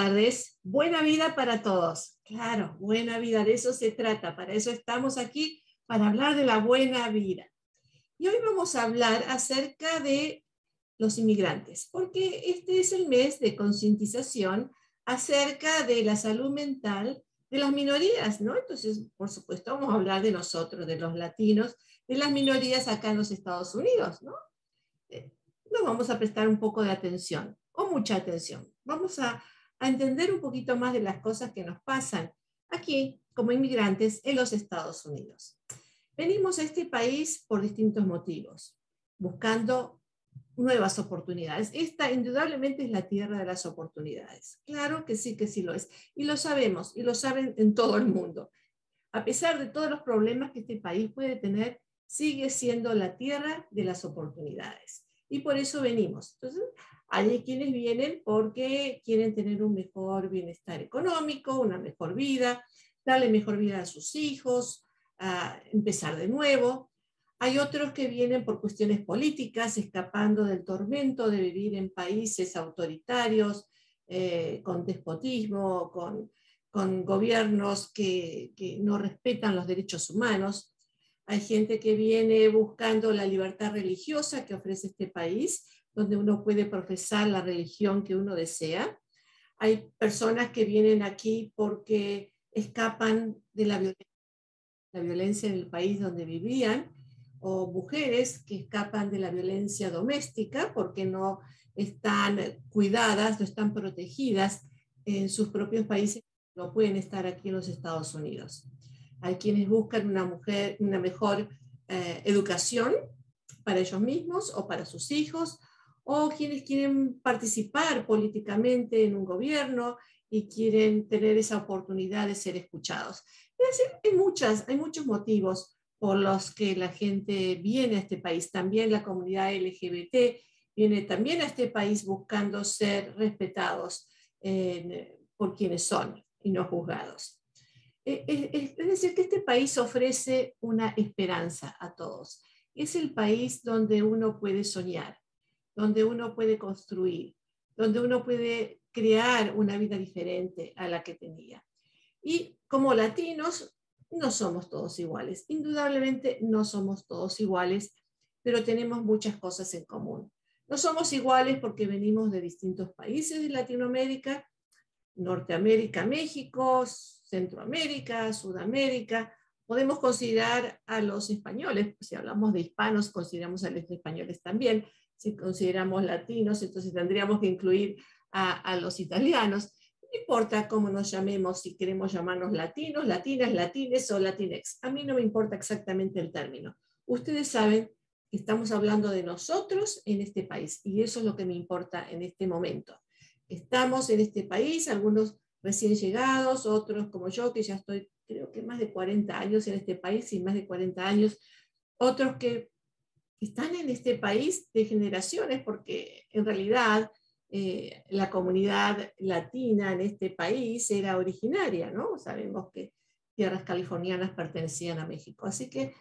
tardes. Buena vida para todos. Claro, buena vida, de eso se trata. Para eso estamos aquí, para hablar de la buena vida. Y hoy vamos a hablar acerca de los inmigrantes, porque este es el mes de concientización acerca de la salud mental de las minorías, ¿no? Entonces, por supuesto, vamos a hablar de nosotros, de los latinos, de las minorías acá en los Estados Unidos, ¿no? Eh, nos vamos a prestar un poco de atención, o mucha atención. Vamos a a entender un poquito más de las cosas que nos pasan aquí como inmigrantes en los Estados Unidos. Venimos a este país por distintos motivos, buscando nuevas oportunidades. Esta indudablemente es la tierra de las oportunidades. Claro que sí, que sí lo es. Y lo sabemos, y lo saben en todo el mundo. A pesar de todos los problemas que este país puede tener, sigue siendo la tierra de las oportunidades. Y por eso venimos. Entonces, hay quienes vienen porque quieren tener un mejor bienestar económico, una mejor vida, darle mejor vida a sus hijos, empezar de nuevo. Hay otros que vienen por cuestiones políticas, escapando del tormento de vivir en países autoritarios, eh, con despotismo, con, gobiernos que, que no respetan los derechos humanos. Hay gente que viene buscando la libertad religiosa que ofrece este país donde uno puede profesar la religión que uno desea. Hay personas que vienen aquí porque escapan de la violencia, en el país donde vivían, o mujeres que escapan de la violencia doméstica porque no están cuidadas, no están protegidas en sus propios países, no pueden estar aquí en los Estados Unidos. Hay quienes buscan una, mujer, una mejor eh, educación para ellos mismos o para sus hijos, o quienes quieren participar políticamente en un gobierno y quieren tener esa oportunidad de ser escuchados. Es decir, hay, muchas, hay muchos motivos por los que la gente viene a este país. También la comunidad LGBT viene también a este país buscando ser respetados por quienes son y no juzgados. E, e, es decir, que este país ofrece una esperanza a todos. Es el país donde uno puede soñar, donde uno puede construir, donde uno puede crear una vida diferente a la que tenía. Y como latinos, no somos todos iguales. Indudablemente no somos todos iguales, pero tenemos muchas cosas en común. No somos iguales porque venimos de distintos países de Latinoamérica, Norteamérica, México, Centroamérica, Sudamérica. Podemos considerar a los españoles, si hablamos de hispanos, consideramos a los españoles también, si consideramos latinos, entonces tendríamos que incluir a, los italianos. No importa cómo nos llamemos, si queremos llamarnos latinos, latinas, latines o latinex. A mí no me importa exactamente el término. Ustedes saben que estamos hablando de nosotros en este país y eso es lo que me importa en este momento. Estamos en este país, algunos recién llegados, otros como yo, que ya estoy creo que más de 40 años en este país y más de 40 años, otros que están en este país de generaciones, porque en realidad eh, la comunidad latina en este país era originaria, ¿no? Sabemos que tierras californianas pertenecían a México. Así que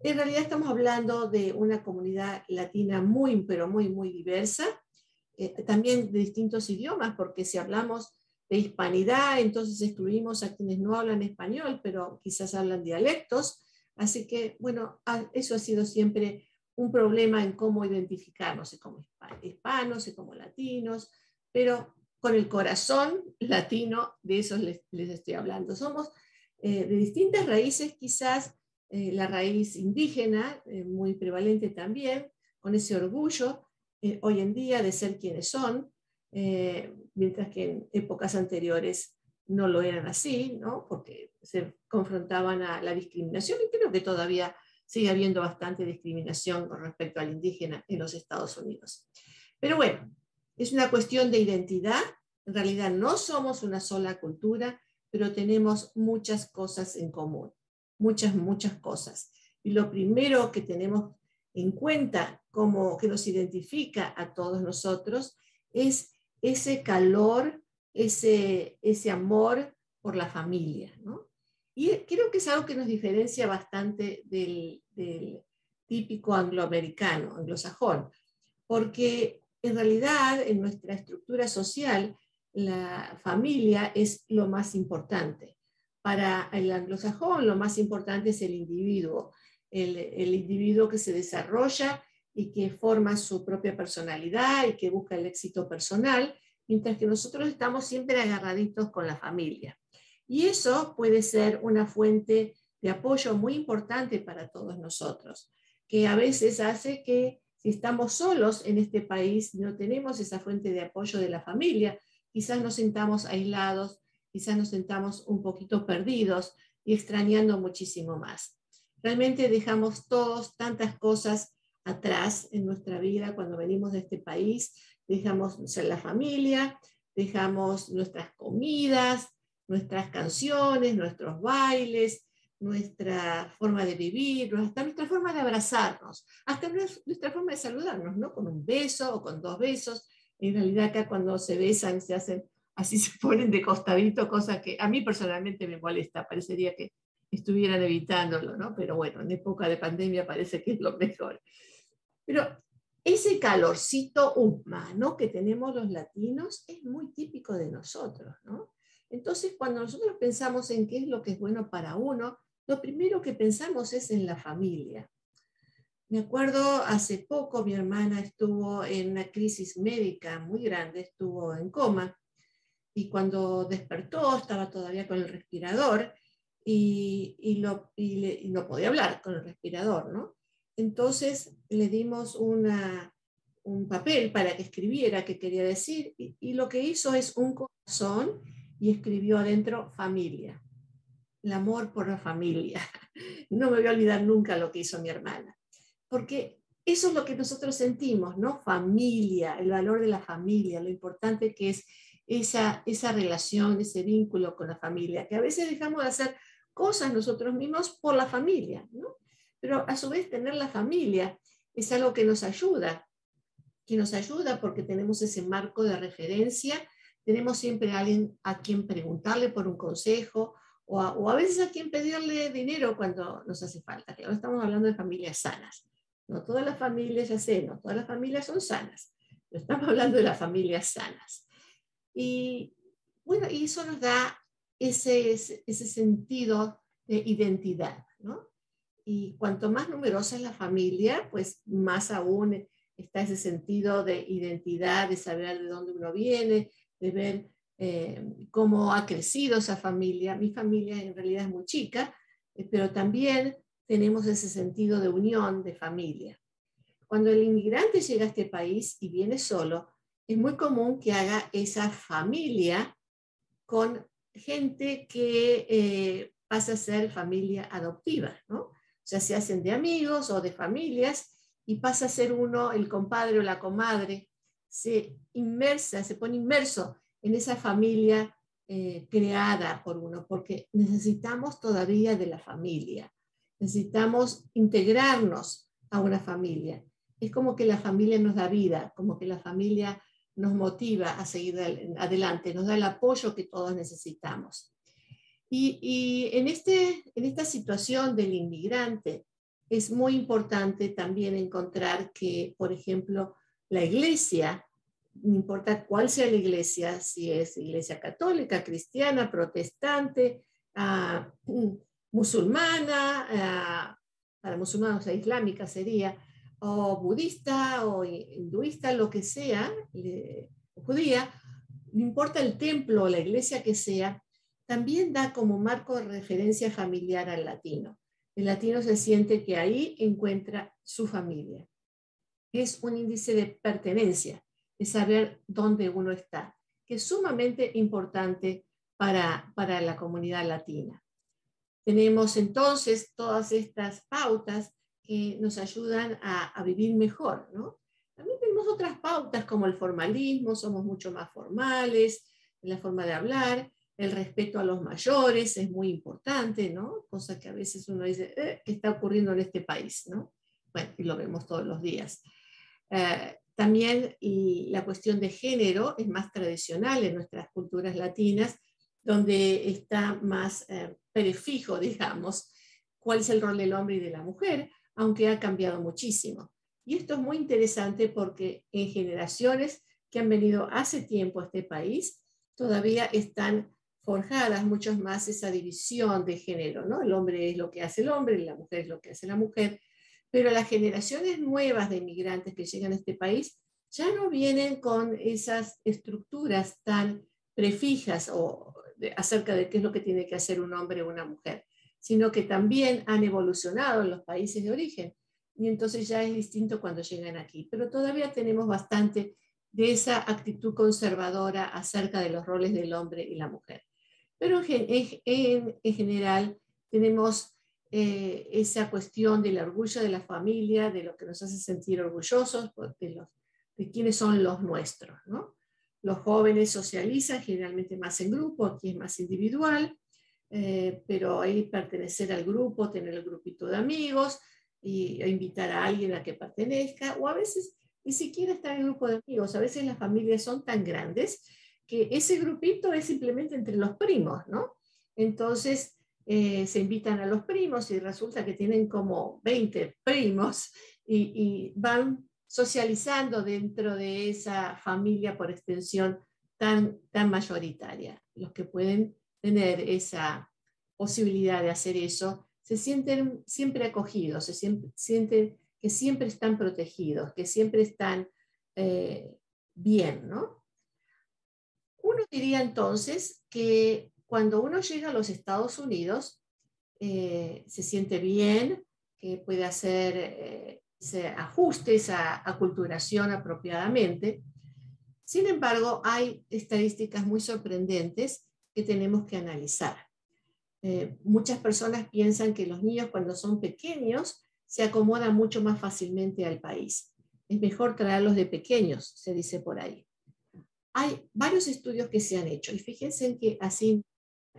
en realidad estamos hablando de una comunidad latina muy, pero muy, muy diversa, eh, también de distintos idiomas, porque si hablamos de hispanidad, entonces excluimos a quienes no hablan español, pero quizás hablan dialectos. Así que, bueno, eso ha sido siempre un problema en cómo identificarnos como hispanos y como latinos, pero con el corazón latino, de eso les, estoy hablando. Somos eh, de distintas raíces, quizás eh, la raíz indígena, eh, muy prevalente también, con ese orgullo hoy en día de ser quienes son, mientras que en épocas anteriores no lo eran así, ¿no? porque se confrontaban a la discriminación y creo que todavía sigue habiendo bastante discriminación con respecto al indígena en los Estados Unidos. Pero bueno, es una cuestión de identidad. En realidad no somos una sola cultura, pero tenemos muchas cosas en común, muchas, muchas cosas. Y lo primero que tenemos en cuenta como que nos identifica a todos nosotros es ese calor, ese, ese amor por la familia, ¿no? Y creo que es algo que nos diferencia bastante del, típico angloamericano, anglosajón, porque en realidad en nuestra estructura social la familia es lo más importante. Para el anglosajón lo más importante es el individuo, el, el individuo que se desarrolla y que forma su propia personalidad y que busca el éxito personal, mientras que nosotros estamos siempre agarraditos con la familia. Y eso puede ser una fuente de apoyo muy importante para todos nosotros, que a veces hace que si estamos solos en este país, no tenemos esa fuente de apoyo de la familia, quizás nos sentamos aislados, quizás nos sentamos un poquito perdidos y extrañando muchísimo más. Realmente dejamos todos tantas cosas atrás en nuestra vida cuando venimos de este país. Dejamos la familia, dejamos nuestras comidas, nuestras canciones, nuestros bailes, nuestra forma de vivir, hasta nuestra forma de abrazarnos, hasta nuestra forma de saludarnos, ¿no? Con un beso o con dos besos. En realidad acá cuando se besan se hacen, así se ponen de costadito, cosa que a mí personalmente me molesta, parecería que estuvieran evitándolo, ¿no? Pero bueno, en época de pandemia parece que es lo mejor. Pero ese calorcito humano que tenemos los latinos es muy típico de nosotros, ¿no? Entonces, cuando nosotros pensamos en qué es lo que es bueno para uno, lo primero que pensamos es en la familia. Me acuerdo hace poco mi hermana estuvo en una crisis médica muy grande, estuvo en coma y cuando despertó estaba todavía con el respirador y, y, y no podía hablar con el respirador, ¿no? Entonces le dimos un papel para que escribiera qué quería decir y, lo que hizo es un corazón y escribió adentro familia, el amor por la familia. No me voy a olvidar nunca lo que hizo mi hermana, porque eso es lo que nosotros sentimos, ¿no? Familia, el valor de la familia, lo importante que es esa, esa relación, ese vínculo con la familia, que a veces dejamos de hacer cosas nosotros mismos por la familia, ¿no? pero a su vez tener la familia es algo que nos ayuda, que nos ayuda porque tenemos ese marco de referencia, tenemos siempre a alguien a quien preguntarle por un consejo o a, veces a quien pedirle dinero cuando nos hace falta. ahora estamos hablando de familias sanas. No todas las familias, ya sé, no todas las familias son sanas. No estamos hablando de las familias sanas. Y bueno, y eso nos da ese, ese sentido de identidad, ¿no? Y cuanto más numerosa es la familia, pues más aún está ese sentido de identidad, de saber de dónde uno viene, de ver eh, cómo ha crecido esa familia. Mi familia en realidad es muy chica, eh, pero también tenemos ese sentido de unión de familia. Cuando el inmigrante llega a este país y viene solo, es muy común que haga esa familia con gente que eh, pasa a ser familia adoptiva, ¿no? sea, se hacen de amigos o de familias y pasa a ser uno, el compadre o la comadre, se inmersa, se pone inmerso en esa familia eh, creada por uno, porque necesitamos todavía de la familia, necesitamos integrarnos a una familia. Es como que la familia nos da vida, como que la familia nos motiva a seguir adelante, nos da el apoyo que todos necesitamos. Y, en, este, en esta situación del inmigrante es muy importante también encontrar que, por ejemplo, la iglesia, no importa cuál sea la iglesia, si es iglesia católica, cristiana, protestante, ah, musulmana, ah, para musulmanos o islámica sería, o budista o hinduista, lo que sea, judía, no importa el templo o la iglesia que sea, también da como marco de referencia familiar al latino. El latino se siente que ahí encuentra su familia. Es un índice de pertenencia, de saber dónde uno está, que es sumamente importante para, para la comunidad latina. Tenemos entonces todas estas pautas que nos ayudan a, vivir mejor, ¿no? También tenemos otras pautas como el formalismo, somos mucho más formales en la forma de hablar, el respeto a los mayores es muy importante, ¿no? Cosa que a veces uno dice, eh, ¿qué está ocurriendo en este país? ¿no? Bueno, y lo vemos todos los días. Eh, también la cuestión de género es más tradicional en nuestras culturas latinas, donde está más eh, prefijo, digamos, cuál es el rol del hombre y de la mujer, aunque ha cambiado muchísimo. Y esto es muy interesante porque en generaciones que han venido hace tiempo a este país, todavía están forjadas mucho más esa división de género, ¿no? El hombre es lo que hace el hombre, la mujer es lo que hace la mujer, pero las generaciones nuevas de inmigrantes que llegan a este país ya no vienen con esas estructuras tan prefijas o acerca de qué es lo que tiene que hacer un hombre o una mujer, sino que también han evolucionado en los países de origen. Y entonces ya es distinto cuando llegan aquí. Pero todavía tenemos bastante de esa actitud conservadora acerca de los roles del hombre y la mujer. Pero en, general tenemos eh, esa cuestión del orgullo de la familia, de lo que nos hace sentir orgullosos, de, los, de quiénes son los nuestros. Los jóvenes socializan generalmente más en grupo, aquí es más individual, eh, pero ahí pertenecer al grupo, tener el grupito de amigos y invitar a alguien a que pertenezca, o a veces ni siquiera estar en el grupo de amigos, a veces las familias son tan grandes que ese grupito es simplemente entre los primos, ¿no? Entonces eh, se invitan a los primos y resulta que tienen como 20 primos y, van socializando dentro de esa familia por extensión tan, tan mayoritaria. Los que pueden tener esa posibilidad de hacer eso se sienten siempre acogidos, se sienten que siempre están protegidos, que siempre están eh, bien, ¿no? Uno diría entonces que cuando uno llega a los Estados Unidos, eh, se siente bien, que puede hacer eh, se ajuste esa aculturación apropiadamente. Sin embargo, hay estadísticas muy sorprendentes que tenemos que analizar. Eh, muchas personas piensan que los niños cuando son pequeños se acomodan mucho más fácilmente al país. Es mejor traerlos de pequeños, se dice por ahí. Hay varios estudios que se han hecho y fíjense en que así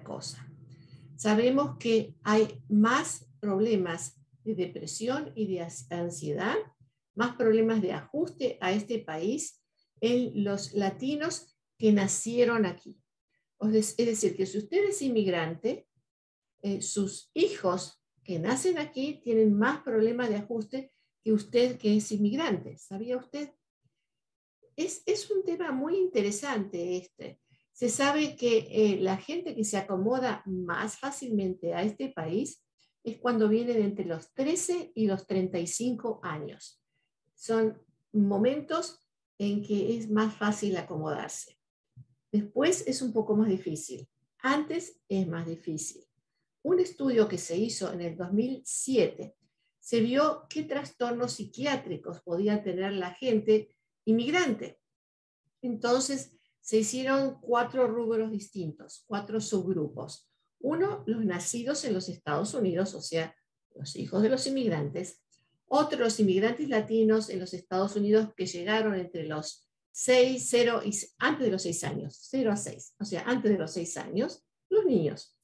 cosa. Sabemos que hay más problemas de depresión y de ansiedad, más problemas de ajuste a este país en los latinos que nacieron aquí. Es decir, que si usted es inmigrante, eh, sus hijos que nacen aquí tienen más problemas de ajuste que usted que es inmigrante. ¿Sabía usted? Es, es un tema muy interesante este. Se sabe que eh, la gente que se acomoda más fácilmente a este país es cuando vienen entre los 13 y los 35 años. Son momentos en que es más fácil acomodarse. Después es un poco más difícil. Antes es más difícil. Un estudio que se hizo en el 2007 se vio qué trastornos psiquiátricos podía tener la gente inmigrante. Entonces se hicieron cuatro rubros distintos, cuatro subgrupos. Uno, los nacidos en los Estados Unidos, o sea, los hijos de los inmigrantes. Otro, los inmigrantes latinos en los Estados Unidos que llegaron entre los 6, 0 y antes de los 6 años, 0 a 6, o sea, antes de los 6 años, los niños.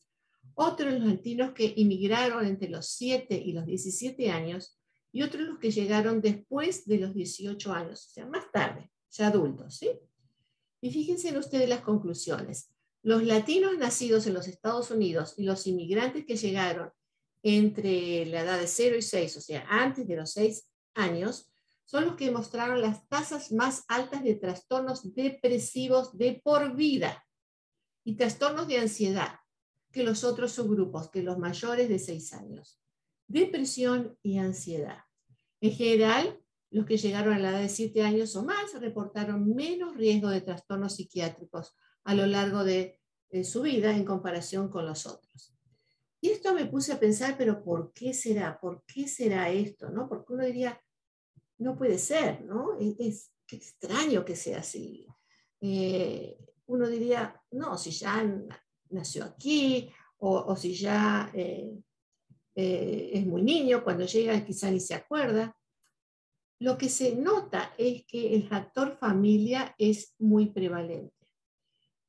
Otros, los latinos que inmigraron entre los 7 y los 17 años. Y otros, los que llegaron después de los 18 años, o sea, más tarde, ya adultos, ¿sí? Y fíjense en ustedes las conclusiones. Los latinos nacidos en los Estados Unidos y los inmigrantes que llegaron entre la edad de 0 y 6, o sea, antes de los 6 años, son los que mostraron las tasas más altas de trastornos depresivos de por vida y trastornos de ansiedad que los otros subgrupos, que los mayores de 6 años. Depresión y ansiedad. En general, los que llegaron a la edad de 7 años o más reportaron menos riesgo de trastornos psiquiátricos a lo largo de, su vida en comparación con los otros. Y esto me puse a pensar, pero ¿por qué será? ¿Por qué será esto? ¿no? Porque uno diría, no puede ser, ¿no? Es, extraño que sea así. Eh, uno diría, no, si ya nació aquí, o, si ya eh, eh, es muy niño, cuando llega quizá ni se acuerda. Lo que se nota es que el factor familia es muy prevalente.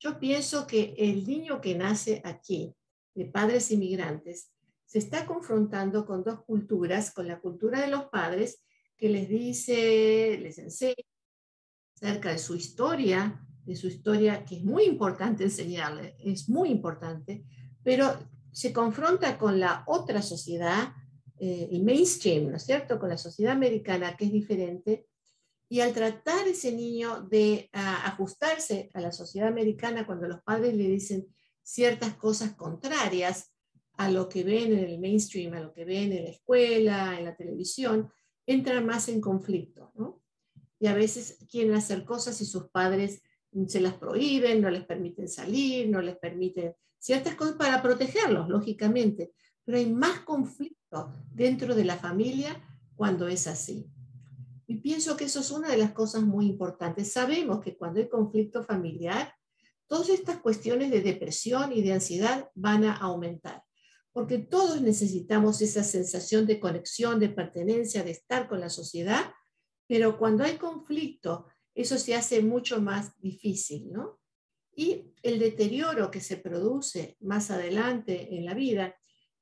Yo pienso que el niño que nace aquí, de padres inmigrantes, se está confrontando con dos culturas, con la cultura de los padres, que les dice, les enseña acerca de su historia, de su historia, que es muy importante enseñarle, es muy importante, pero se confronta con la otra sociedad, eh, mainstream, ¿no es cierto?, con la sociedad americana, que es diferente, Y al tratar ese niño de ajustarse a la sociedad americana, cuando los padres le dicen ciertas cosas contrarias a lo que ven en el mainstream, a lo que ven en la escuela, en la televisión, entran más en conflicto, ¿no? Y a veces quieren hacer cosas y sus padres se las prohíben, no les permiten salir, no les permiten ciertas cosas para protegerlos, lógicamente, pero hay más conflicto dentro de la familia cuando es así. Y pienso que eso es una de las cosas muy importantes. Sabemos que cuando hay conflicto familiar, todas estas cuestiones de depresión y de ansiedad van a aumentar, porque todos necesitamos esa sensación de conexión, de pertenencia, de estar con la sociedad, pero cuando hay conflicto, eso se hace mucho más difícil, ¿no? Y el deterioro que se produce más adelante en la vida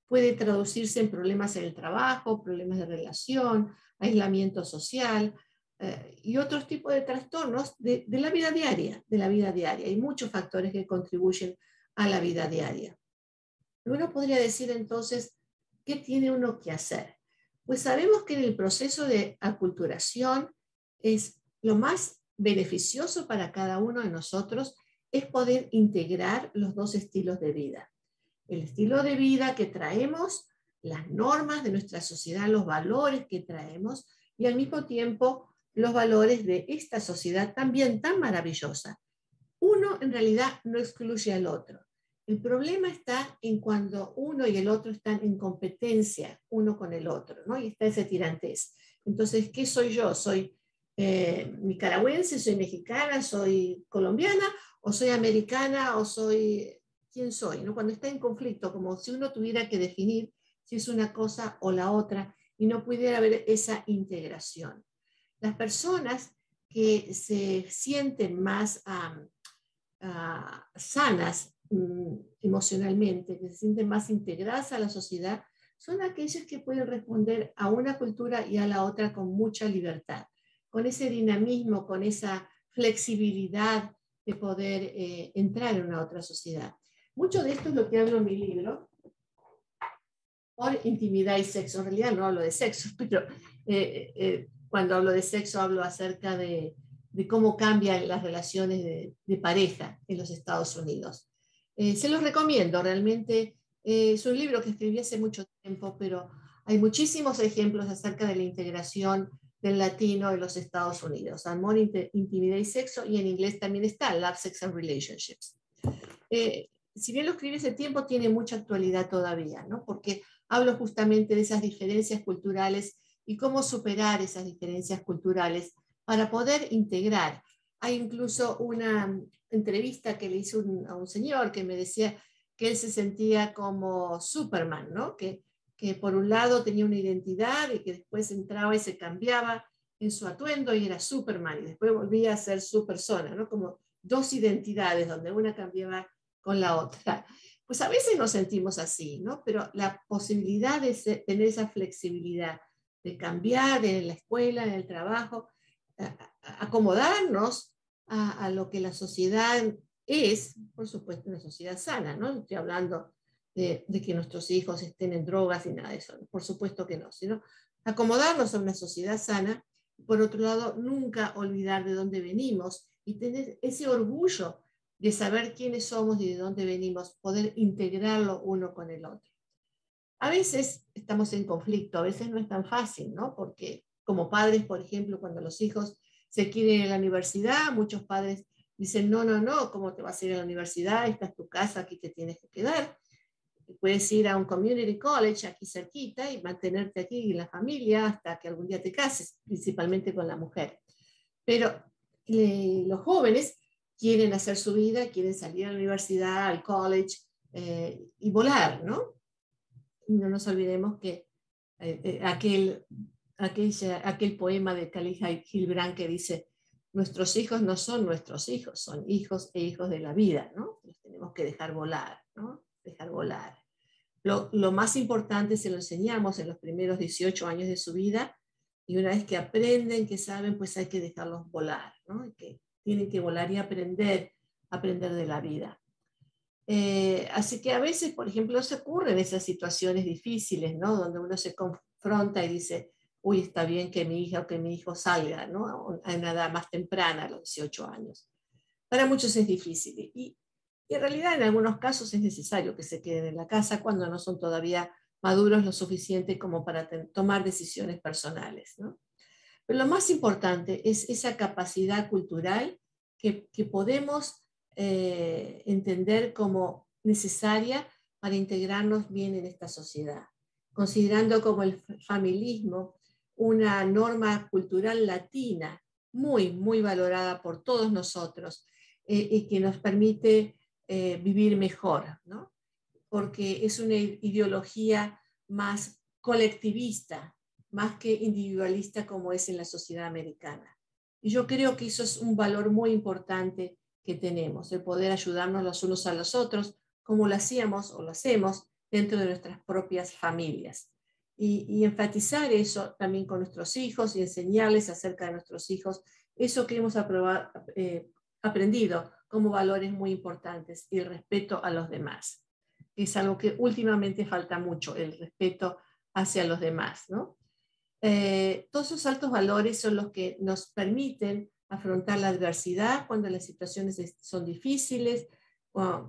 puede traducirse en problemas en el trabajo, problemas de relación, aislamiento social eh, y otros tipos de trastornos de, de, la vida diaria, de la vida diaria. Hay muchos factores que contribuyen a la vida diaria. Uno podría decir entonces, ¿qué tiene uno que hacer? Pues sabemos que en el proceso de aculturación es lo más beneficioso para cada uno de nosotros es poder integrar los dos estilos de vida. El estilo de vida que traemos, las normas de nuestra sociedad, los valores que traemos y al mismo tiempo los valores de esta sociedad también tan maravillosa. Uno en realidad no excluye al otro. El problema está en cuando uno y el otro están en competencia uno con el otro, ¿no? Y está ese tirantez. Entonces, ¿qué soy yo? ¿Soy eh, nicaragüense, soy mexicana, soy colombiana, o soy americana, o soy quién soy, ¿no? Cuando está en conflicto, como si uno tuviera que definir si es una cosa o la otra y no pudiera haber esa integración. Las personas que se sienten más sanas mm, emocionalmente, que se sienten más integradas a la sociedad, son aquellas que pueden responder a una cultura y a la otra con mucha libertad con ese dinamismo, con esa flexibilidad de poder eh, entrar en una otra sociedad. Mucho de esto es lo que hablo en mi libro, por intimidad y sexo. En realidad no hablo de sexo, pero eh, eh, cuando hablo de sexo hablo acerca de, cómo cambian las relaciones de, pareja en los Estados Unidos. se los recomiendo, realmente es un libro que escribí hace mucho tiempo, pero hay muchísimos ejemplos acerca de la integración del latino en los Estados Unidos, Amor, Intimidad y Sexo, y en inglés también está Love, Sex and Relationships. Eh, si bien lo escribí ese tiempo, tiene mucha actualidad todavía, ¿no? Porque hablo justamente de esas diferencias culturales y cómo superar esas diferencias culturales para poder integrar. Hay incluso una entrevista que le hice a un señor que me decía que él se sentía como Superman, ¿no? Que que por un lado tenía una identidad y que después entraba y se cambiaba en su atuendo y era Superman y después volvía a ser su persona, ¿no? Como dos identidades donde una cambiaba con la otra. Pues a veces nos sentimos así, ¿no? Pero la posibilidad de tener esa flexibilidad, de cambiar en la escuela, en el trabajo, acomodarnos a, lo que la sociedad es, por supuesto, una sociedad sana, ¿no? Estoy hablando de, que nuestros hijos estén en drogas y nada de eso. Por supuesto que no, sino acomodarnos a una sociedad sana. Por otro lado, nunca olvidar de dónde venimos y tener ese orgullo de saber quiénes somos y de dónde venimos, poder integrarlo uno con el otro. A veces estamos en conflicto, a veces no es tan fácil, ¿no? Porque como padres, por ejemplo, cuando los hijos se quieren ir a la universidad, muchos padres dicen, no, no, no, ¿cómo te vas a ir a la universidad? Esta es tu casa, aquí te tienes que quedar puedes ir a un community college aquí cerquita y mantenerte aquí en la familia hasta que algún día te cases, principalmente con la mujer. Pero los jóvenes quieren hacer su vida, quieren salir a la universidad, al college eh, y volar, ¿no? Y no nos olvidemos que eh, eh, aquel, aquel, poema de Khalil Gilbrand que dice, nuestros hijos no son nuestros hijos, son hijos e hijos de la vida, ¿no? Los tenemos que dejar volar, ¿no? dejar volar. Lo, lo, más importante se lo enseñamos en los primeros 18 años de su vida y una vez que aprenden, que saben, pues hay que dejarlos volar, ¿no? Tienen que volar y aprender, aprender de la vida. Eh, así que a veces, por ejemplo, se ocurren esas situaciones difíciles, ¿no? Donde uno se confronta y dice, uy, está bien que mi hija o que mi hijo salga ¿no? a una edad más temprana, a los 18 años. Para muchos es difícil y, y en realidad en algunos casos es necesario que se queden en la casa cuando no son todavía maduros lo suficiente como para tomar decisiones personales. ¿no? Pero lo más importante es esa capacidad cultural que, que podemos eh, entender como necesaria para integrarnos bien en esta sociedad, considerando como el familismo una norma cultural latina muy, muy valorada por todos nosotros eh, y que nos permite eh, vivir mejor, ¿no? porque es una ideología más colectivista, más que individualista como es en la sociedad americana. Y yo creo que eso es un valor muy importante que tenemos, el poder ayudarnos los unos a los otros, como lo hacíamos o lo hacemos dentro de nuestras propias familias. Y, enfatizar eso también con nuestros hijos y enseñarles acerca de nuestros hijos eso que hemos eh, aprendido como valores muy importantes y el respeto a los demás. Es algo que últimamente falta mucho, el respeto hacia los demás. ¿no? Eh, todos esos altos valores son los que nos permiten afrontar la adversidad cuando las situaciones son difíciles,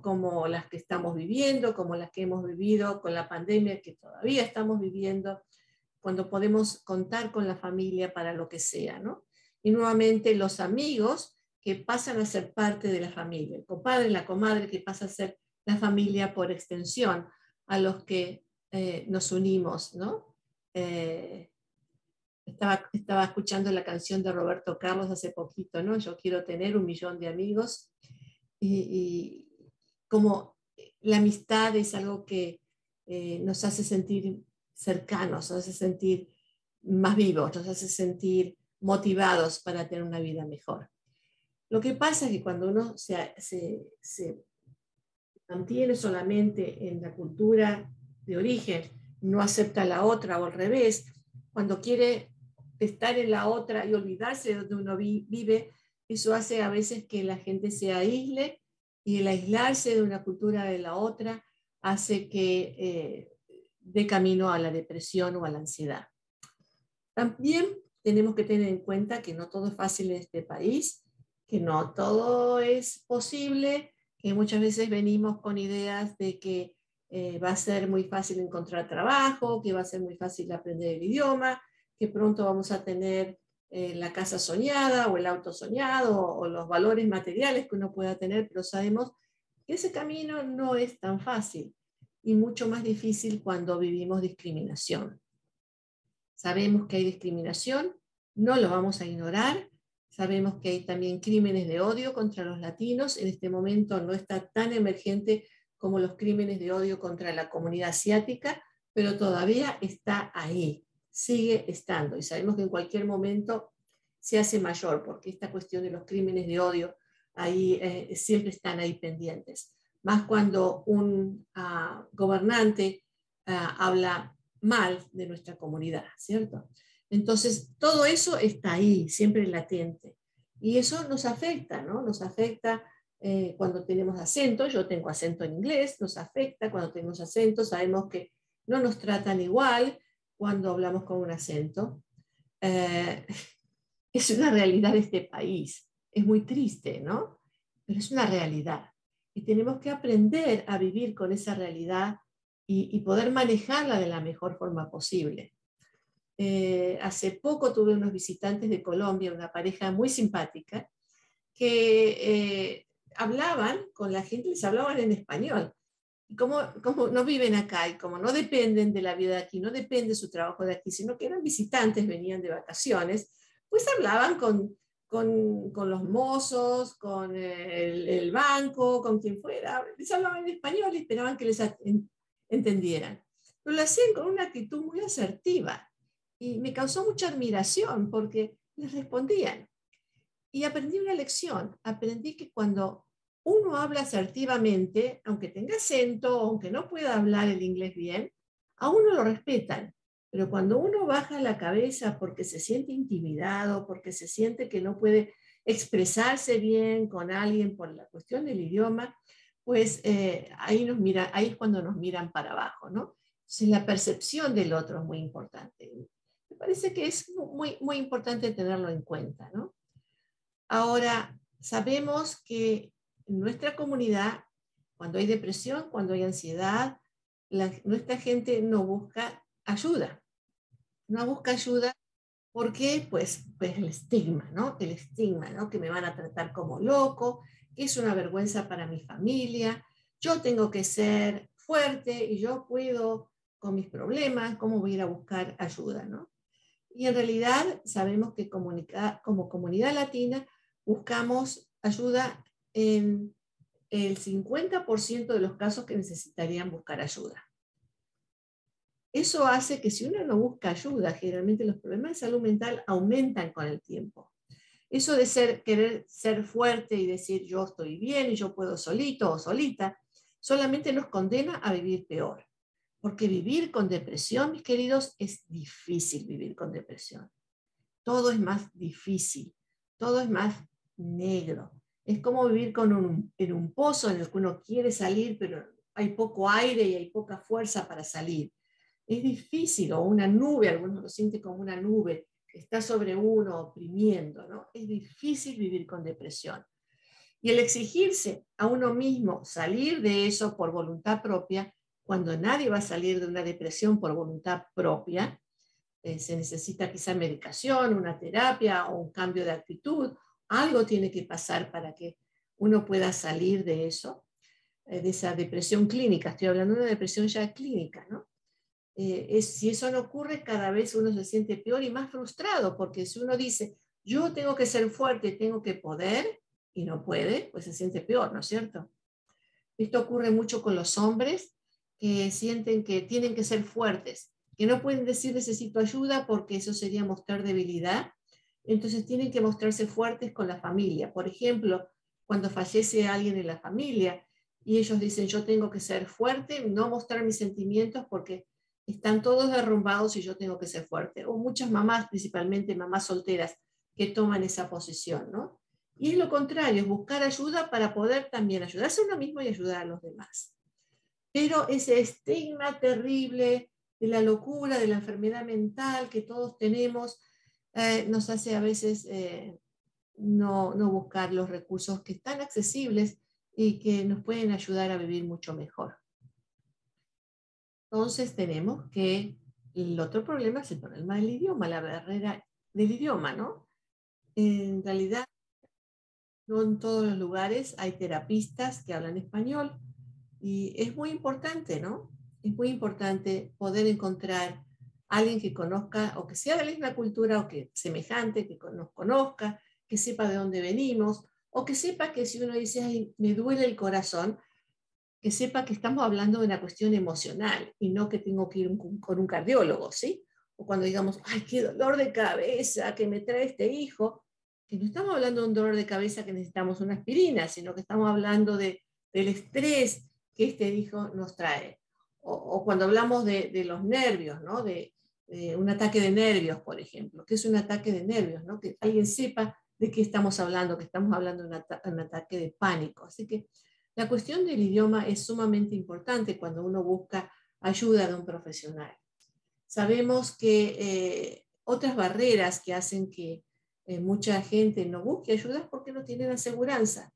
como las que estamos viviendo, como las que hemos vivido con la pandemia que todavía estamos viviendo, cuando podemos contar con la familia para lo que sea, ¿no? Y nuevamente los amigos que pasan a ser parte de la familia, el compadre, la comadre que pasa a ser la familia por extensión, a los que eh, nos unimos, ¿no? Eh, estaba, estaba escuchando la canción de Roberto Carlos hace poquito, ¿no? Yo quiero tener un millón de amigos. Y, como la amistad es algo que eh, nos hace sentir cercanos, nos hace sentir más vivos, nos hace sentir motivados para tener una vida mejor. Lo que pasa es que cuando uno se, se, se mantiene solamente en la cultura de origen, no acepta la otra o al revés, cuando quiere estar en la otra y olvidarse de donde uno vive, eso hace a veces que la gente se aísle y el aislarse de una cultura de la otra hace que eh, dé camino a la depresión o a la ansiedad. También tenemos que tener en cuenta que no todo es fácil en este país, que no todo es posible, que muchas veces venimos con ideas de que eh, va a ser muy fácil encontrar trabajo, que va a ser muy fácil aprender el idioma, que pronto vamos a tener eh, la casa soñada o el auto soñado o, los valores materiales que uno pueda tener, pero sabemos que ese camino no es tan fácil y mucho más difícil cuando vivimos discriminación. Sabemos que hay discriminación, no lo vamos a ignorar. Sabemos que hay también crímenes de odio contra los latinos. En este momento no está tan emergente como los crímenes de odio contra la comunidad asiática, pero todavía está ahí sigue estando y sabemos que en cualquier momento se hace mayor porque esta cuestión de los crímenes de odio ahí eh, siempre están ahí pendientes. Más cuando un ah, gobernante ah, habla mal de nuestra comunidad, ¿cierto? Entonces, todo eso está ahí, siempre latente. Y eso nos afecta, ¿no? Nos afecta eh, cuando tenemos acento, yo tengo acento en inglés, nos afecta cuando tenemos acento, sabemos que no nos tratan igual, cuando hablamos con un acento. Eh, es una realidad de este país. Es muy triste, ¿no? Pero es una realidad. Y tenemos que aprender a vivir con esa realidad y, poder manejarla de la mejor forma posible. Eh, hace poco tuve unos visitantes de Colombia, una pareja muy simpática, que eh, hablaban con la gente, les hablaban en español como, no viven acá y como no dependen de la vida de aquí, no depende su trabajo de aquí, sino que eran visitantes, venían de vacaciones, pues hablaban con, con, los mozos, con el, el, banco, con quien fuera, les hablaban en español y esperaban que les entendieran. Pero lo hacían con una actitud muy asertiva y me causó mucha admiración porque les respondían. Y aprendí una lección, aprendí que cuando uno habla asertivamente, aunque tenga acento, aunque no pueda hablar el inglés bien, a uno lo respetan. Pero cuando uno baja la cabeza porque se siente intimidado, porque se siente que no puede expresarse bien con alguien por la cuestión del idioma, pues eh, ahí, nos mira, ahí es cuando nos miran para abajo, ¿no? Entonces la percepción del otro es muy importante. Me parece que es muy, muy importante tenerlo en cuenta, ¿no? Ahora, sabemos que en nuestra comunidad, cuando hay depresión, cuando hay ansiedad, nuestra gente no busca ayuda. No busca ayuda porque, pues, pues el estigma, ¿no? El estigma, ¿no? Que me van a tratar como loco, que es una vergüenza para mi familia, yo tengo que ser fuerte y yo puedo con mis problemas, cómo voy a ir a buscar ayuda, ¿no? Y en realidad sabemos que como comunidad latina buscamos ayuda en el 50% de los casos que necesitarían buscar ayuda. Eso hace que si uno no busca ayuda, generalmente los problemas de salud mental aumentan con el tiempo. Eso de ser, querer ser fuerte y decir yo estoy bien y yo puedo solito o solita, solamente nos condena a vivir peor. Porque vivir con depresión, mis queridos, es difícil vivir con depresión. Todo es más difícil, todo es más negro. Es como vivir con un, en un pozo en el que uno quiere salir, pero hay poco aire y hay poca fuerza para salir. Es difícil, o una nube, algunos lo sienten como una nube que está sobre uno oprimiendo, ¿no? Es difícil vivir con depresión. Y el exigirse a uno mismo salir de eso por voluntad propia, cuando nadie va a salir de una depresión por voluntad propia, eh, se necesita quizá medicación, una terapia o un cambio de actitud, algo tiene que pasar para que uno pueda salir de eso, eh, de esa depresión clínica. Estoy hablando de una depresión ya clínica, ¿no? Eh, es, si eso no ocurre, cada vez uno se siente peor y más frustrado, porque si uno dice, yo tengo que ser fuerte, tengo que poder, y no puede, pues se siente peor, ¿no es cierto? Esto ocurre mucho con los hombres que sienten que tienen que ser fuertes, que no pueden decir necesito ayuda porque eso sería mostrar debilidad. Entonces tienen que mostrarse fuertes con la familia. Por ejemplo, cuando fallece alguien en la familia y ellos dicen yo tengo que ser fuerte, no mostrar mis sentimientos porque están todos derrumbados y yo tengo que ser fuerte. O muchas mamás, principalmente mamás solteras, que toman esa posición, ¿no? Y es lo contrario, es buscar ayuda para poder también ayudarse a uno mismo y ayudar a los demás. Pero ese estigma terrible de la locura, de la enfermedad mental que todos tenemos, eh, nos hace a veces eh, no, no buscar los recursos que están accesibles y que nos pueden ayudar a vivir mucho mejor. Entonces tenemos que el otro problema es el problema del idioma, la barrera del idioma, ¿no? En realidad no en todos los lugares hay terapistas que hablan español y es muy importante, ¿no? Es muy importante poder encontrar alguien que conozca o que sea de la misma cultura o que semejante, que nos conozca, que sepa de dónde venimos o que sepa que si uno dice, ay, me duele el corazón, que sepa que estamos hablando de una cuestión emocional y no que tengo que ir con un cardiólogo, ¿sí? O cuando digamos, ay, qué dolor de cabeza que me trae este hijo, que no estamos hablando de un dolor de cabeza que necesitamos una aspirina, sino que estamos hablando de, del estrés que este hijo nos trae. O, cuando hablamos de, de, los nervios, ¿no? De, un ataque de nervios, por ejemplo. ¿Qué es un ataque de nervios? ¿no? Que alguien sepa de qué estamos hablando, que estamos hablando de un, un ataque de pánico. Así que la cuestión del idioma es sumamente importante cuando uno busca ayuda de un profesional. Sabemos que eh, otras barreras que hacen que eh, mucha gente no busque ayuda porque no tienen aseguranza.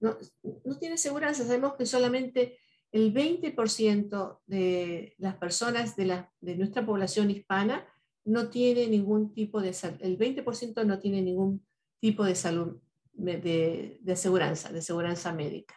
No, no tiene aseguranza. Sabemos que solamente el 20% de las personas de, nuestra población hispana no tiene ningún tipo de el 20% no tiene ningún tipo de salud de, de aseguranza, de aseguranza médica.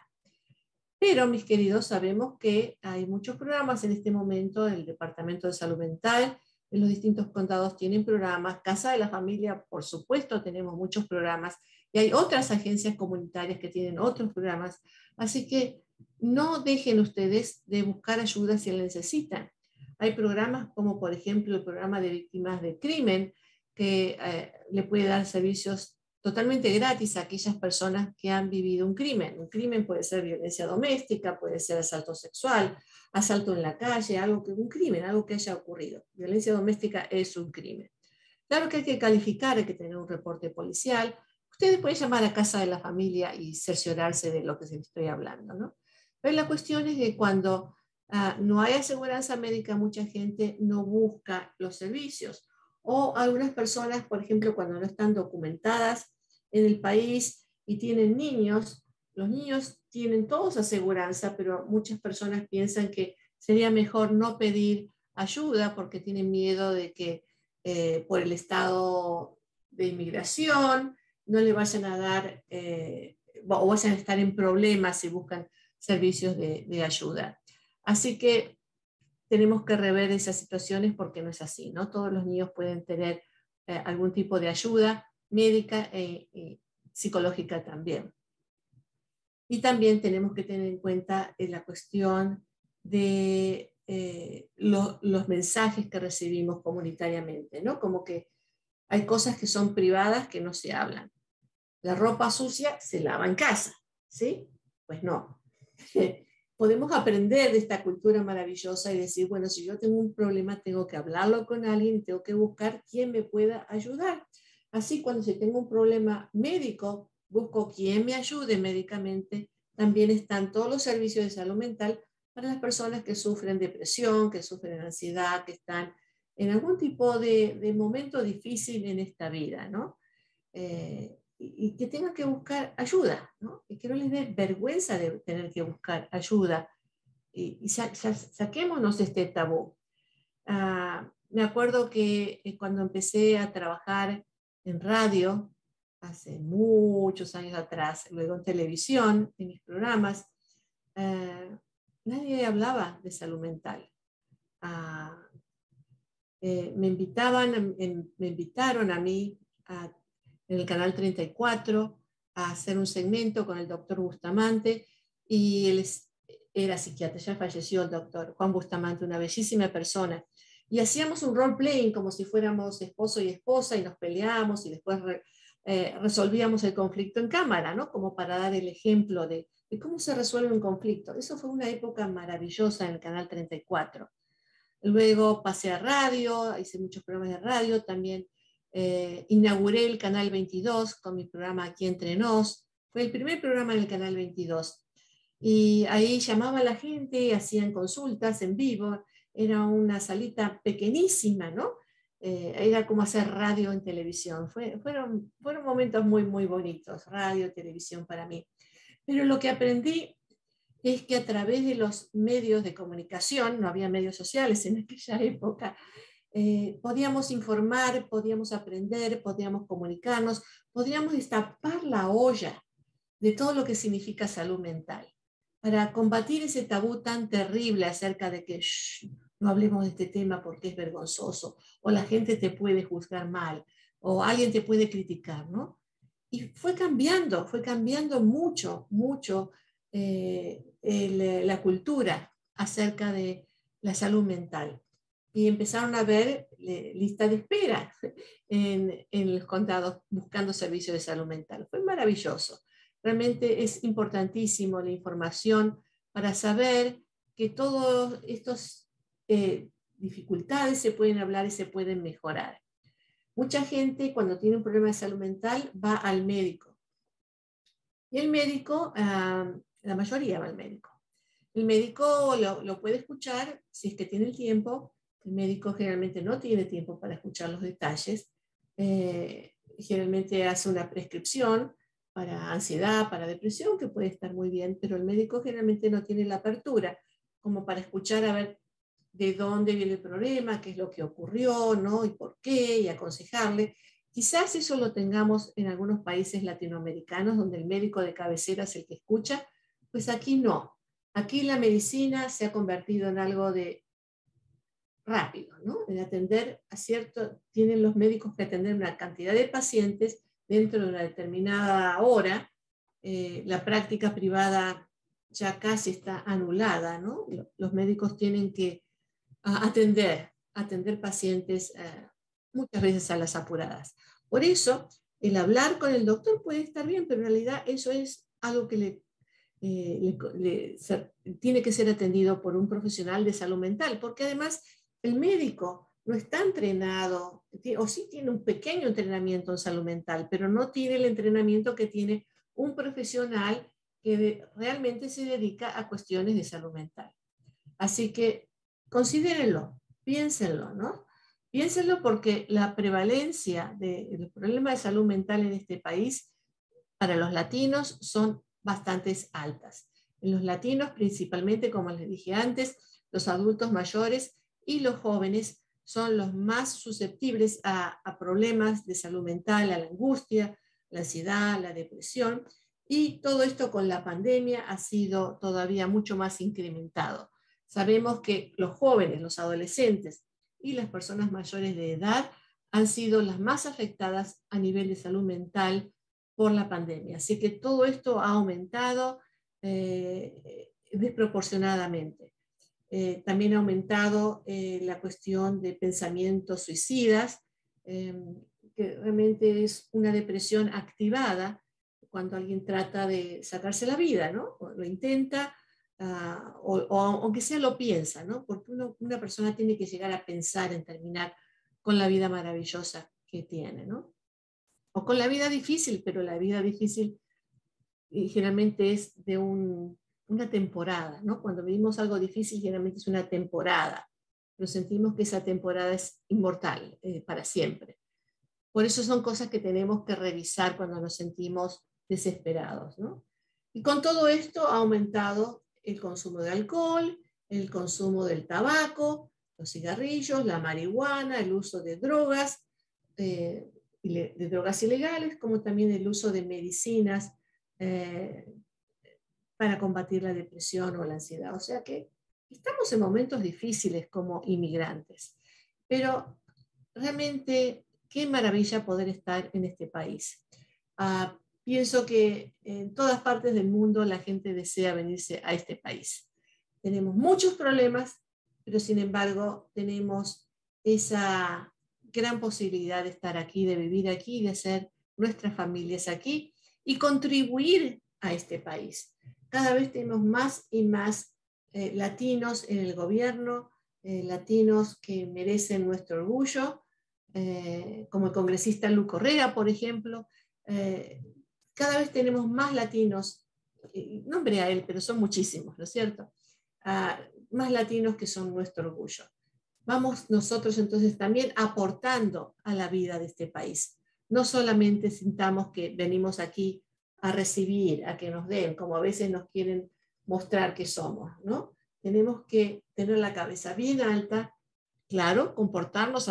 Pero, mis queridos, sabemos que hay muchos programas en este momento, el Departamento de Salud Mental, en los distintos condados tienen programas, Casa de la Familia, por supuesto, tenemos muchos programas, y hay otras agencias comunitarias que tienen otros programas, así que no dejen ustedes de buscar ayuda si la necesitan. Hay programas como, por ejemplo, el programa de víctimas de crimen, que eh, le puede dar servicios totalmente gratis a aquellas personas que han vivido un crimen. Un crimen puede ser violencia doméstica, puede ser asalto sexual, asalto en la calle, algo que, un crimen, algo que haya ocurrido. Violencia doméstica es un crimen. Claro que hay que calificar, hay que tener un reporte policial. Ustedes pueden llamar a casa de la familia y cerciorarse de lo que se estoy hablando, ¿no? Pero la cuestión es que cuando ah, no hay aseguranza médica, mucha gente no busca los servicios. O algunas personas, por ejemplo, cuando no están documentadas en el país y tienen niños, los niños tienen todos aseguranza, pero muchas personas piensan que sería mejor no pedir ayuda porque tienen miedo de que eh, por el estado de inmigración no le vayan a dar eh, o vayan a estar en problemas si buscan servicios de, ayuda. Así que tenemos que rever esas situaciones porque no es así, ¿no? Todos los niños pueden tener eh, algún tipo de ayuda médica e, psicológica también. Y también tenemos que tener en cuenta la cuestión de los mensajes que recibimos comunitariamente, ¿no? Como que hay cosas que son privadas que no se hablan. La ropa sucia se lava en casa, ¿sí? Pues no. podemos aprender de esta cultura maravillosa y decir, bueno, si yo tengo un problema, tengo que hablarlo con alguien, tengo que buscar quién me pueda ayudar. Así, cuando si tengo un problema médico, busco quién me ayude médicamente. También están todos los servicios de salud mental para las personas que sufren depresión, que sufren ansiedad, que están en algún tipo de, de momento difícil en esta vida, ¿no? Eh, y, que tengan que buscar ayuda, ¿no? y que no les dé vergüenza de tener que buscar ayuda. Y, saquémonos este tabú. Ah, me acuerdo que eh, cuando empecé a trabajar en radio, hace muchos años atrás, luego en televisión, en mis programas, eh, nadie hablaba de salud mental. Ah, eh, me invitaban, me invitaron a mí a en el canal 34 a hacer un segmento con el doctor Bustamante y él era psiquiatra, ya falleció el doctor Juan Bustamante, una bellísima persona. Y hacíamos un role playing como si fuéramos esposo y esposa y nos peleábamos y después eh, resolvíamos el conflicto en cámara, ¿no? Como para dar el ejemplo de, de cómo se resuelve un conflicto. Eso fue una época maravillosa en el canal 34. Luego pasé a radio, hice muchos programas de radio, también eh, inauguré el Canal 22 con mi programa Aquí Entre Nos. Fue el primer programa en el Canal 22. Y ahí llamaba a la gente, hacían consultas en vivo. Era una salita pequeñísima, ¿no? Eh, era como hacer radio en televisión. fueron, fueron momentos muy, muy bonitos, radio, televisión para mí. Pero lo que aprendí es que a través de los medios de comunicación, no había medios sociales en aquella época, eh, podíamos informar, podíamos aprender, podíamos comunicarnos, podíamos destapar la olla de todo lo que significa salud mental, para combatir ese tabú tan terrible acerca de que no hablemos de este tema porque es vergonzoso, o la gente te puede juzgar mal, o alguien te puede criticar, ¿no? Y fue cambiando, fue cambiando mucho, mucho eh, la cultura acerca de la salud mental y empezaron a ver lista de espera en, en, los condados buscando servicios de salud mental. Fue maravilloso. Realmente es importantísimo la información para saber que todas estas eh, dificultades se pueden hablar y se pueden mejorar. Mucha gente cuando tiene un problema de salud mental va al médico. Y el médico, ah, la mayoría va al médico. El médico lo, lo puede escuchar si es que tiene el tiempo, el médico generalmente no tiene tiempo para escuchar los detalles. Eh, generalmente hace una prescripción para ansiedad, para depresión, que puede estar muy bien, pero el médico generalmente no tiene la apertura como para escuchar a ver de dónde viene el problema, qué es lo que ocurrió, ¿no? Y por qué, y aconsejarle. Quizás eso lo tengamos en algunos países latinoamericanos donde el médico de cabecera es el que escucha, pues aquí no. Aquí la medicina se ha convertido en algo de rápido, ¿no? En atender a cierto, tienen los médicos que atender una cantidad de pacientes dentro de una determinada hora. Eh, la práctica privada ya casi está anulada, ¿no? Los médicos tienen que atender, atender pacientes eh, muchas veces a las apuradas. Por eso, el hablar con el doctor puede estar bien, pero en realidad eso es algo que le eh, tiene que ser atendido por un profesional de salud mental, porque además el médico no está entrenado, o sí tiene un pequeño entrenamiento en salud mental, pero no tiene el entrenamiento que tiene un profesional que realmente se dedica a cuestiones de salud mental. Así que considérenlo, piénsenlo, ¿no? Piénsenlo porque la prevalencia de, problemas de salud mental en este país para los latinos son bastante altas. En los latinos, principalmente, como les dije antes, los adultos mayores y los jóvenes son los más susceptibles a, problemas de salud mental, a la angustia, la ansiedad, la depresión, y todo esto con la pandemia ha sido todavía mucho más incrementado. Sabemos que los jóvenes, los adolescentes y las personas mayores de edad han sido las más afectadas a nivel de salud mental por la pandemia. Así que todo esto ha aumentado eh, desproporcionadamente. Eh, también ha aumentado eh, la cuestión de pensamientos suicidas, em, que realmente es una depresión activada cuando alguien trata de sacarse la vida, ¿no? lo intenta, ah, o, aunque sea lo piensa, ¿no? Porque una persona tiene que llegar a pensar en terminar con la vida maravillosa que tiene, ¿no? O con la vida difícil, pero la vida difícil generalmente es de un, una temporada, ¿no? Cuando vivimos algo difícil, generalmente es una temporada, pero sentimos que esa temporada es inmortal, eh, para siempre. Por eso son cosas que tenemos que revisar cuando nos sentimos desesperados, ¿no? Y con todo esto ha aumentado el consumo de alcohol, el consumo del tabaco, los cigarrillos, la marihuana, el uso de drogas, eh, de drogas ilegales, como también el uso de medicinas eh, para combatir la depresión o la ansiedad. O sea que estamos en momentos difíciles como inmigrantes, pero realmente qué maravilla poder estar en este país. Ah, pienso que en todas partes del mundo la gente desea venirse a este país. Tenemos muchos problemas, pero sin embargo tenemos esa gran posibilidad de estar aquí, de vivir aquí, de hacer nuestras familias aquí y contribuir a este país cada vez tenemos más y más eh, latinos en el gobierno, eh, latinos que merecen nuestro orgullo, eh, como el congresista Lu Correa, por ejemplo. cada vez tenemos más latinos, nombre a él, pero son muchísimos, ¿no es cierto? Ah, más latinos que son nuestro orgullo. Vamos nosotros entonces también aportando a la vida de este país. No solamente sintamos que venimos aquí a recibir, a que nos den, como a veces nos quieren mostrar que somos, ¿no? Tenemos que tener la cabeza bien alta, claro, comportarnos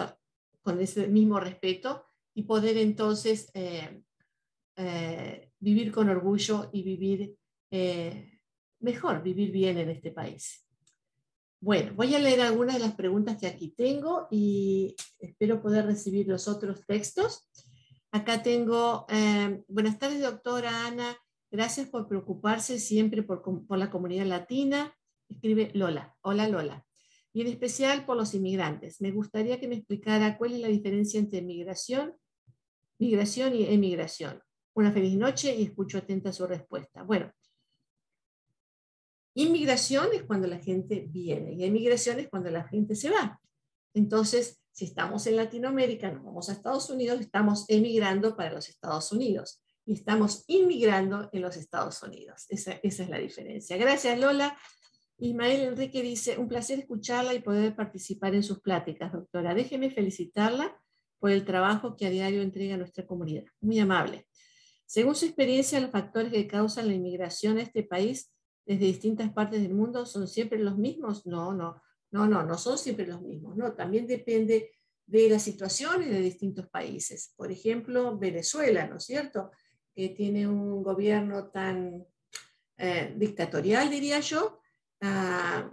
con ese mismo respeto y poder entonces eh, eh, vivir con orgullo y vivir eh, mejor, vivir bien en este país. Bueno, voy a leer algunas de las preguntas que aquí tengo y espero poder recibir los otros textos. Acá tengo, eh, buenas tardes, doctora Ana. Gracias por preocuparse siempre por, la comunidad latina. Escribe Lola. Hola, Lola. Y en especial por los inmigrantes. Me gustaría que me explicara cuál es la diferencia entre migración, migración y emigración. Una feliz noche y escucho atenta su respuesta. Bueno, inmigración es cuando la gente viene y emigración es cuando la gente se va. Entonces, si estamos en Latinoamérica, nos vamos a Estados Unidos, estamos emigrando para los Estados Unidos y estamos inmigrando en los Estados Unidos. Esa, es la diferencia. Gracias, Lola. Ismael Enrique dice, un placer escucharla y poder participar en sus pláticas, doctora. Déjeme felicitarla por el trabajo que a diario entrega nuestra comunidad. Muy amable. Según su experiencia, los factores que causan la inmigración a este país desde distintas partes del mundo son siempre los mismos. No, no. No, no, no son siempre los mismos, no, también depende de las situaciones de distintos países. Por ejemplo, Venezuela, ¿no es cierto? Que tiene un gobierno tan eh, dictatorial, diría yo, ah,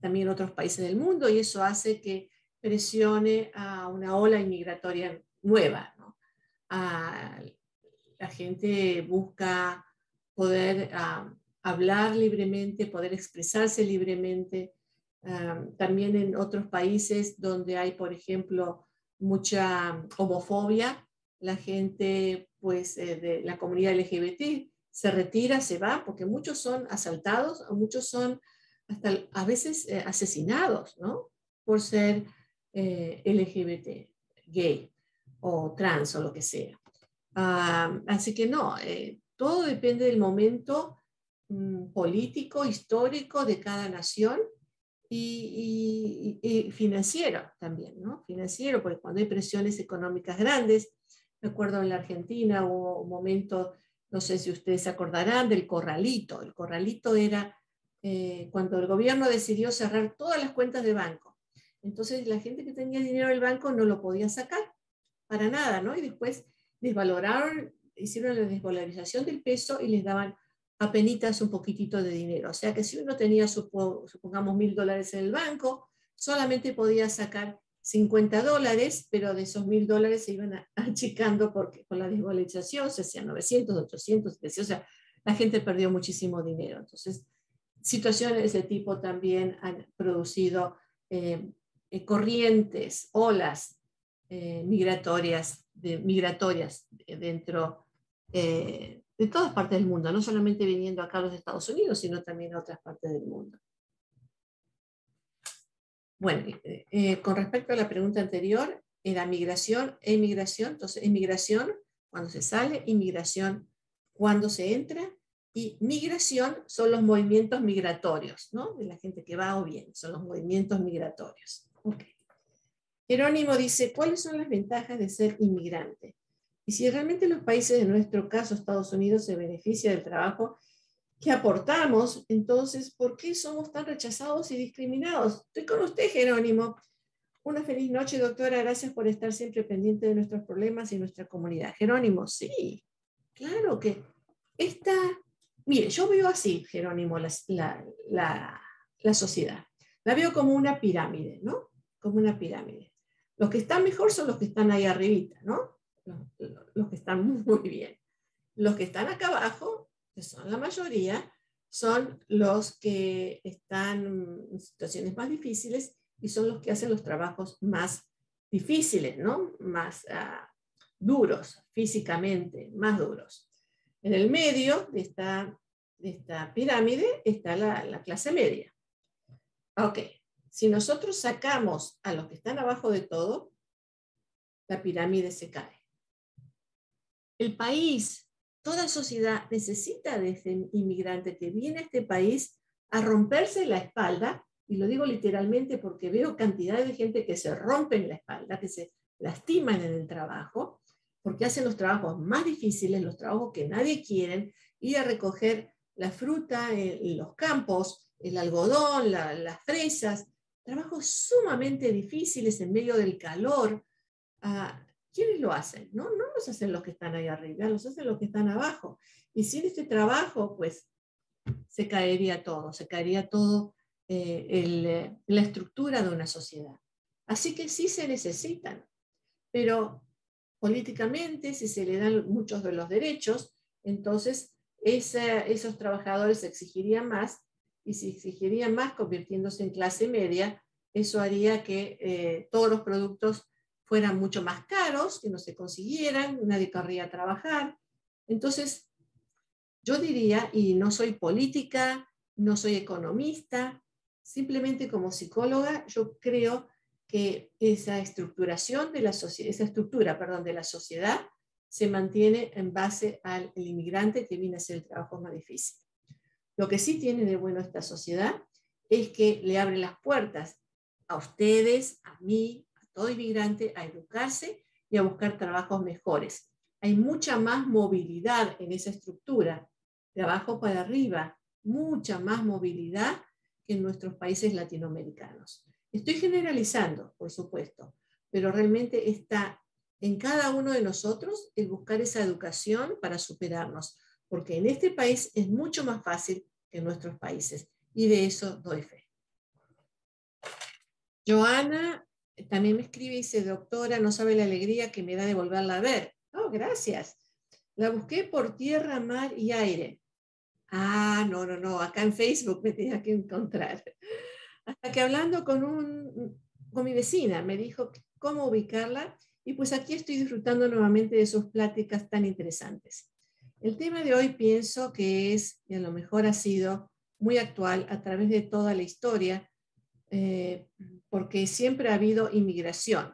también otros países del mundo, y eso hace que presione a una ola inmigratoria nueva. Ah, la gente busca poder ah, hablar libremente, poder expresarse libremente, también en otros países donde hay, por ejemplo, mucha homofobia, la gente pues eh, de la comunidad LGBT se retira, se va, porque muchos son asaltados, muchos son hasta a veces eh, asesinados, ¿no? Por ser eh, LGBT, gay o trans o lo que sea. así que no, todo depende del momento mm, político, histórico de cada nación y, financiero también, ¿no? Financiero, porque cuando hay presiones económicas grandes, me acuerdo en la Argentina hubo un momento, no sé si ustedes se acordarán, del corralito. El corralito era eh, cuando el gobierno decidió cerrar todas las cuentas de banco. Entonces la gente que tenía dinero en el banco no lo podía sacar para nada, ¿no? Y después desvaloraron, hicieron la desvalorización del peso y les daban apenas un poquitito de dinero. O sea que si uno tenía, supongamos, mil dólares en el banco, solamente podía sacar 50 dólares, pero de esos mil dólares se iban achicando porque con la desvalorización se hacían 900, 800, o sea, la gente perdió muchísimo dinero. Entonces, situaciones de ese tipo también han producido eh, eh, corrientes, olas eh, migratorias, de, migratorias dentro de todas partes del mundo, no solamente viniendo acá a los Estados Unidos, sino también a otras partes del mundo. Bueno, eh, eh, con respecto a la pregunta anterior, era migración e inmigración. Entonces, inmigración cuando se sale, inmigración cuando se entra, y migración son los movimientos migratorios, ¿no? De la gente que va o viene, son los movimientos migratorios. Jerónimo dice, ¿cuáles son las ventajas de ser inmigrante? Y si realmente los países, en nuestro caso Estados Unidos, se beneficia del trabajo que aportamos, entonces, ¿por qué somos tan rechazados y discriminados? Estoy con usted, Jerónimo. Una feliz noche, doctora. Gracias por estar siempre pendiente de nuestros problemas y nuestra comunidad. Jerónimo, sí, claro que esta... Mire, yo veo así, Jerónimo, la, la, la sociedad. La veo como una pirámide, ¿no? Como una pirámide. Los que están mejor son los que están ahí arribita, ¿no? Los, que están muy bien. Los que están acá abajo, que son la mayoría, son los que están en situaciones más difíciles y son los que hacen los trabajos más difíciles, ¿no? Más ah, duros físicamente, más duros. En el medio de esta, de esta pirámide está la, la clase media. Ok, si nosotros sacamos a los que están abajo de todo, la pirámide se cae. El país, toda sociedad necesita de ese inmigrante que viene a este país a romperse la espalda, y lo digo literalmente porque veo cantidad de gente que se rompen la espalda, que se lastiman en el trabajo, porque hacen los trabajos más difíciles, los trabajos que nadie quiere, ir a recoger la fruta en, los campos, el algodón, las fresas, trabajos sumamente difíciles en medio del calor. Ah, ¿quiénes lo hacen? No, no los hacen los que están ahí arriba, los hacen los que están abajo. Y sin este trabajo, pues se caería todo, se caería todo eh, eh, la estructura de una sociedad. Así que sí se necesitan, pero políticamente, si se le dan muchos de los derechos, entonces esos trabajadores exigirían más, y si exigirían más convirtiéndose en clase media, eso haría que eh, todos los productos fueran mucho más caros, que no se consiguieran, nadie querría trabajar. Entonces, yo diría, y no soy política, no soy economista, simplemente como psicóloga, yo creo que esa estructuración de la esa estructura, perdón, de la sociedad se mantiene en base al inmigrante que viene a hacer el trabajo más difícil. Lo que sí tiene de bueno esta sociedad es que le abre las puertas a ustedes, a mí, todo inmigrante a educarse y a buscar trabajos mejores. Hay mucha más movilidad en esa estructura, de abajo para arriba, mucha más movilidad que en nuestros países latinoamericanos. Estoy generalizando, por supuesto, pero realmente está en cada uno de nosotros el buscar esa educación para superarnos, porque en este país es mucho más fácil que en nuestros países y de eso doy fe. Joana también me escribe y dice, doctora, no sabe la alegría que me da de volverla a ver. Oh, gracias. La busqué por tierra, mar y aire. Ah, no, no, no, acá en Facebook me tenía que encontrar. Hasta que hablando con, un, con mi vecina me dijo cómo ubicarla y pues aquí estoy disfrutando nuevamente de sus pláticas tan interesantes. El tema de hoy pienso que es, y a lo mejor ha sido muy actual a través de toda la historia, eh, porque siempre ha habido inmigración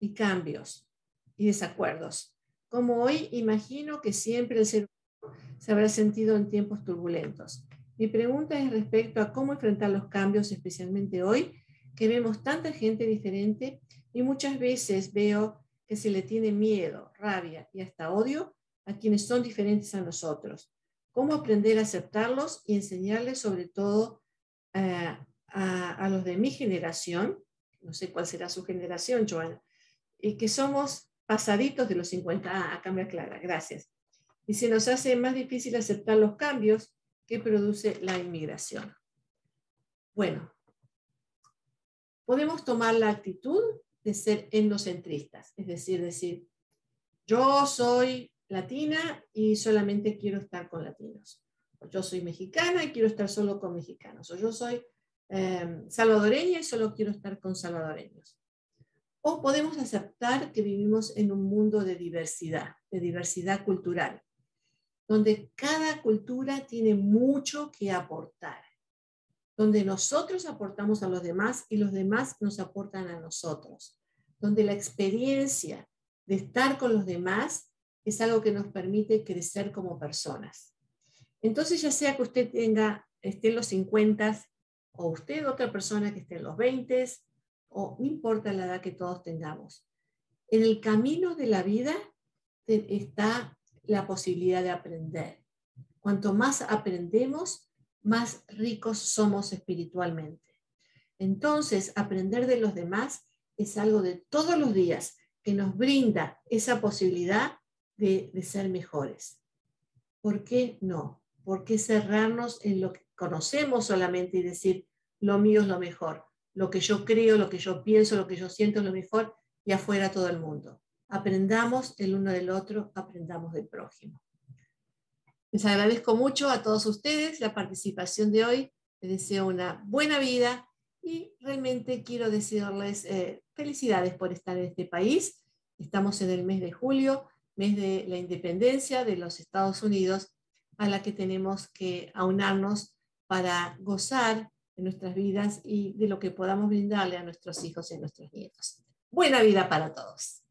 y cambios y desacuerdos. Como hoy imagino que siempre el ser humano se habrá sentido en tiempos turbulentos. Mi pregunta es respecto a cómo enfrentar los cambios, especialmente hoy, que vemos tanta gente diferente y muchas veces veo que se le tiene miedo, rabia y hasta odio a quienes son diferentes a nosotros. ¿Cómo aprender a aceptarlos y enseñarles sobre todo eh, a, los de mi generación, no sé cuál será su generación, Joana, y que somos pasaditos de los 50, ah, acá me gracias. Y se nos hace más difícil aceptar los cambios que produce la inmigración. Bueno, podemos tomar la actitud de ser endocentristas, es decir, decir, yo soy latina y solamente quiero estar con latinos. O yo soy mexicana y quiero estar solo con mexicanos. O yo soy em, salvadoreña y solo quiero estar con salvadoreños. O podemos aceptar que vivimos en un mundo de diversidad, de diversidad cultural, donde cada cultura tiene mucho que aportar, donde nosotros aportamos a los demás y los demás nos aportan a nosotros, donde la experiencia de estar con los demás es algo que nos permite crecer como personas. Entonces, ya sea que usted tenga, esté en los 50 o usted otra persona que esté en los 20 o no importa la edad que todos tengamos, en el camino de la vida está la posibilidad de aprender. Cuanto más aprendemos, más ricos somos espiritualmente. Entonces, aprender de los demás es algo de todos los días que nos brinda esa posibilidad de, ser mejores. ¿Por qué no? ¿Por qué cerrarnos en lo que conocemos solamente y decir, lo mío es lo mejor? Lo que yo creo, lo que yo pienso, lo que yo siento es lo mejor y afuera todo el mundo. Aprendamos el uno del otro, aprendamos del prójimo. Les agradezco mucho a todos ustedes la participación de hoy. Les deseo una buena vida y realmente quiero decirles eh, felicidades por estar en este país. Estamos en el mes de julio mes de la independencia de los Estados Unidos, a la que tenemos que aunarnos para gozar de nuestras vidas y de lo que podamos brindarle a nuestros hijos y a nuestros nietos. Buena vida para todos.